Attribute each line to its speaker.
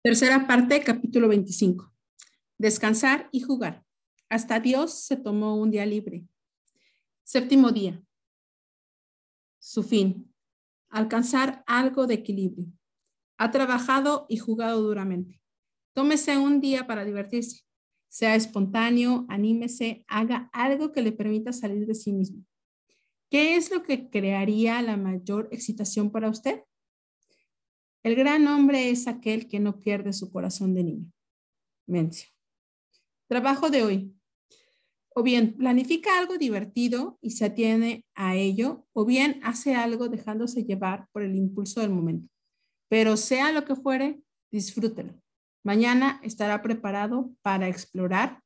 Speaker 1: Tercera parte, capítulo 25. Descansar y jugar. Hasta Dios se tomó un día libre. Séptimo día. Su fin. Alcanzar algo de equilibrio. Ha trabajado y jugado duramente. Tómese un día para divertirse. Sea espontáneo, anímese, haga algo que le permita salir de sí mismo. ¿Qué es lo que crearía la mayor excitación para usted? El gran hombre es aquel que no pierde su corazón de niño. Mencio. Trabajo de hoy. O bien planifica algo divertido y se atiene a ello, o bien hace algo dejándose llevar por el impulso del momento. Pero sea lo que fuere, disfrútelo. Mañana estará preparado para explorar